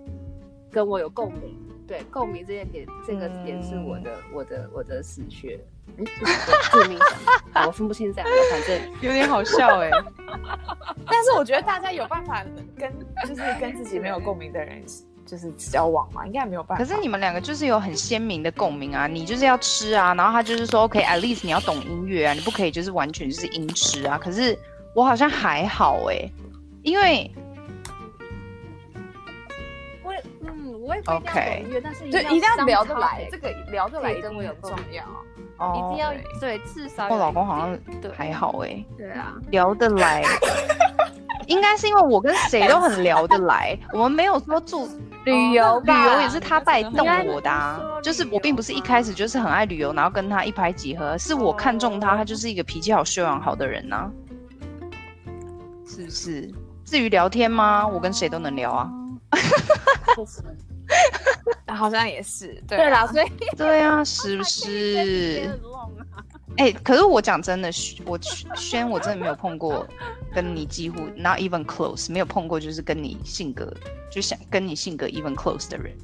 跟我有共鸣。对共鸣这件点，这个点是我的、嗯、我的我的死穴。哎，致命伤，我分不清这两个，反正 有点好笑哎。但是我觉得大家有办法跟就是跟自己没有共鸣的人就是交往嘛，应该没有办法。可是你们两个就是有很鲜明的共鸣啊，你就是要吃啊，然后他就是说 OK，at least 你要懂音乐啊，你不可以就是完全就是音痴啊。可是我好像还好哎，因为。OK，但是对，一定要聊得来，这个聊得来跟我有重要，一定要对，至少我老公好像还好哎，对啊，聊得来，应该是因为我跟谁都很聊得来，我们没有说住旅游，旅游也是他带动我的，啊就是我并不是一开始就是很爱旅游，然后跟他一拍即合，是我看中他，他就是一个脾气好、修养好的人呐，是不是？至于聊天吗？我跟谁都能聊啊。好像也是，对对啦，所以 对啊，是不是？哎、欸，可是我讲真的，我轩我真的没有碰过跟你几乎 not even close，没有碰过就是跟你性格就想跟你性格 even close 的人。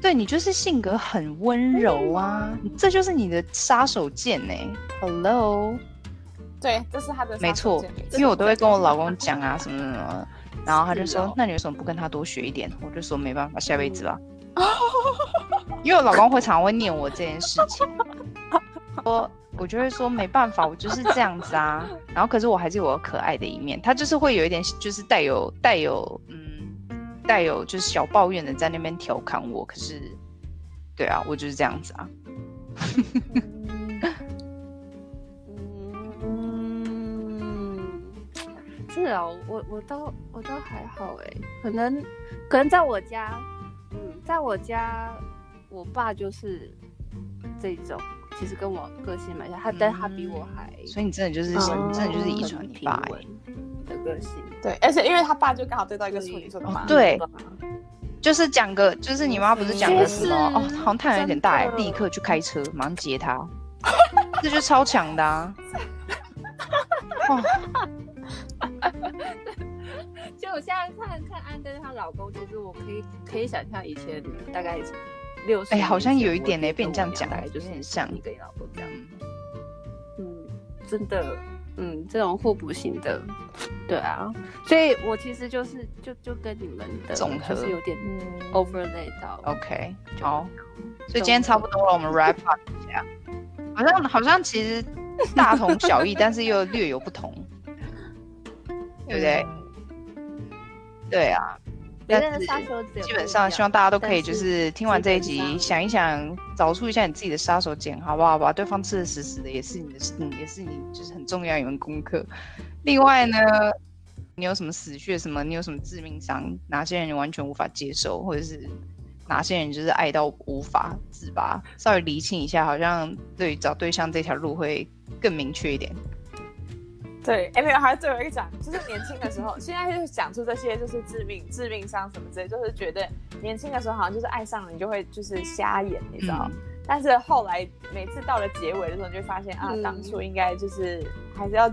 对，你就是性格很温柔啊，这就是你的杀手锏呢。Hello，对，这是他的没错，因为我都会跟我老公讲啊，什么什么。然后他就说：“哦、那你为什么不跟他多学一点？”我就说：“没办法，下辈子吧。”因为我老公会常常会念我这件事情，我我就会说没办法，我就是这样子啊。然后可是我还是有我可爱的一面，他就是会有一点，就是带有带有嗯带有就是小抱怨的在那边调侃我。可是，对啊，我就是这样子啊。是啊，我我都我都还好哎，可能可能在我家，嗯，在我家，我爸就是这种其实跟我个性蛮像，他但他比我还，所以你真的就是真的就是遗传你爸的个性。对，而且因为他爸就刚好对到一个处女座的嘛，对，就是讲个，就是你妈不是讲个什么哦，好像太阳有点大，立刻去开车马上接他，这就超强的啊！就我现在看看安跟她老公，其实我可以可以想象以前大概六十，哎，好像有一点呢，被你这样讲，大概就是很像。你跟你老公这样。嗯，真的，嗯，这种互补型的，对啊，所以我其实就是就就跟你们的总和。是有点 overlay 到。OK，好，所以今天差不多了，我们 wrap up 一下，好像好像其实大同小异，但是又略有不同。对不对？对啊，但是基本上希望大家都可以就是听完这一集，想一想，找出一下你自己的杀手锏，好不好？把对方吃的死死的，也是你的，嗯，也是你就是很重要一门功课。另外呢，你有什么死穴？什么？你有什么致命伤？哪些人你完全无法接受，或者是哪些人就是爱到无法自拔？稍微厘清一下，好像对找对象这条路会更明确一点。对，哎，没有，还是最后一个讲，就是年轻的时候，现在就讲出这些，就是致命、致命伤什么之类，就是觉得年轻的时候好像就是爱上了你就会就是瞎眼，你知道？嗯、但是后来每次到了结尾的时候，你就发现啊，嗯、当初应该就是还是要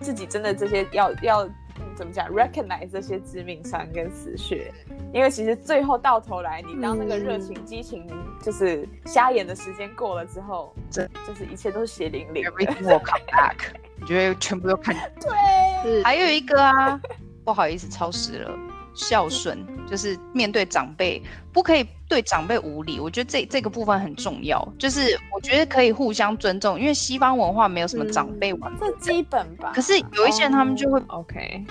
自己真的这些要要、嗯、怎么讲，recognize 这些致命伤跟死穴，因为其实最后到头来，你当那个热情、激情就是瞎眼的时间过了之后，这、嗯、就是一切都是血淋淋。Everything will come back. 你觉得全部都看对，还有一个啊，不好意思，超时了。孝顺就是面对长辈，不可以对长辈无礼。我觉得这这个部分很重要，就是我觉得可以互相尊重，因为西方文化没有什么长辈文化，这基本吧。可是有一些人他们就会 OK，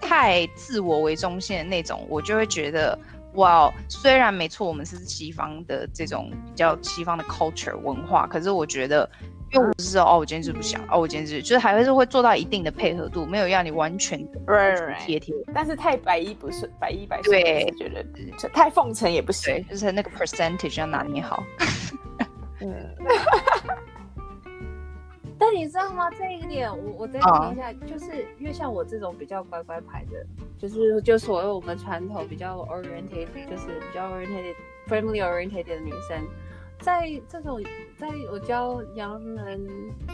太自我为中心的那种，我就会觉得哇，虽然没错，我们是西方的这种比较西方的 culture 文化，可是我觉得。因为我是说，哦，我今天是不想，哦，我今天是，就是还会是会做到一定的配合度，没有要你完全贴贴。但是太百依不顺，百依百顺，对，觉得太奉承也不行，就是那个 percentage 要拿捏好。嗯。但你知道吗？这一点，我我再听一下，就是因为像我这种比较乖乖牌的，就是就所谓我们传统比较 oriented，就是比较 oriented family oriented 的女生。在这种，在我交洋人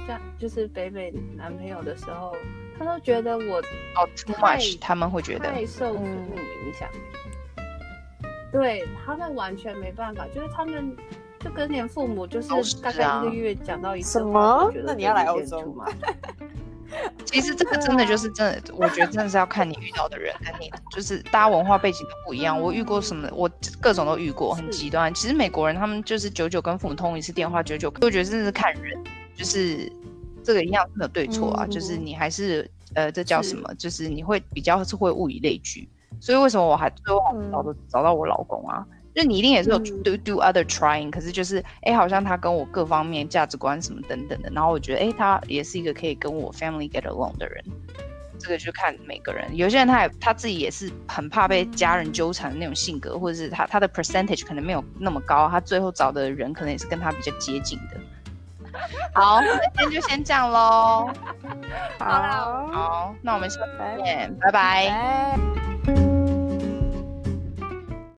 家就是北美男朋友的时候，他都觉得我哦，too much，他们会觉得。太受父母影响，嗯、对他们完全没办法，就是他们就跟连父母就是大概一个月讲到一次话，啊、那你要来欧洲吗？其实这个真的就是 真的，我觉得真的是要看你遇到的人跟你，就是大家文化背景都不一样。我遇过什么，我各种都遇过，很极端。其实美国人他们就是久久跟父母通一次电话，久久，我觉得真的是看人，就是这个一样没有对错啊，就是你还是呃，这叫什么？就是你会比较是会物以类聚。所以为什么我还最后找到找到我老公啊？就你一定也是有 do do other trying，、嗯、可是就是哎、欸，好像他跟我各方面价值观什么等等的，然后我觉得哎、欸，他也是一个可以跟我 family get along 的人。这个就看每个人，有些人他也他自己也是很怕被家人纠缠的那种性格，或者是他他的 percentage 可能没有那么高，他最后找的人可能也是跟他比较接近的。好，今天就先这样喽。好，好，那我们下次见，拜拜。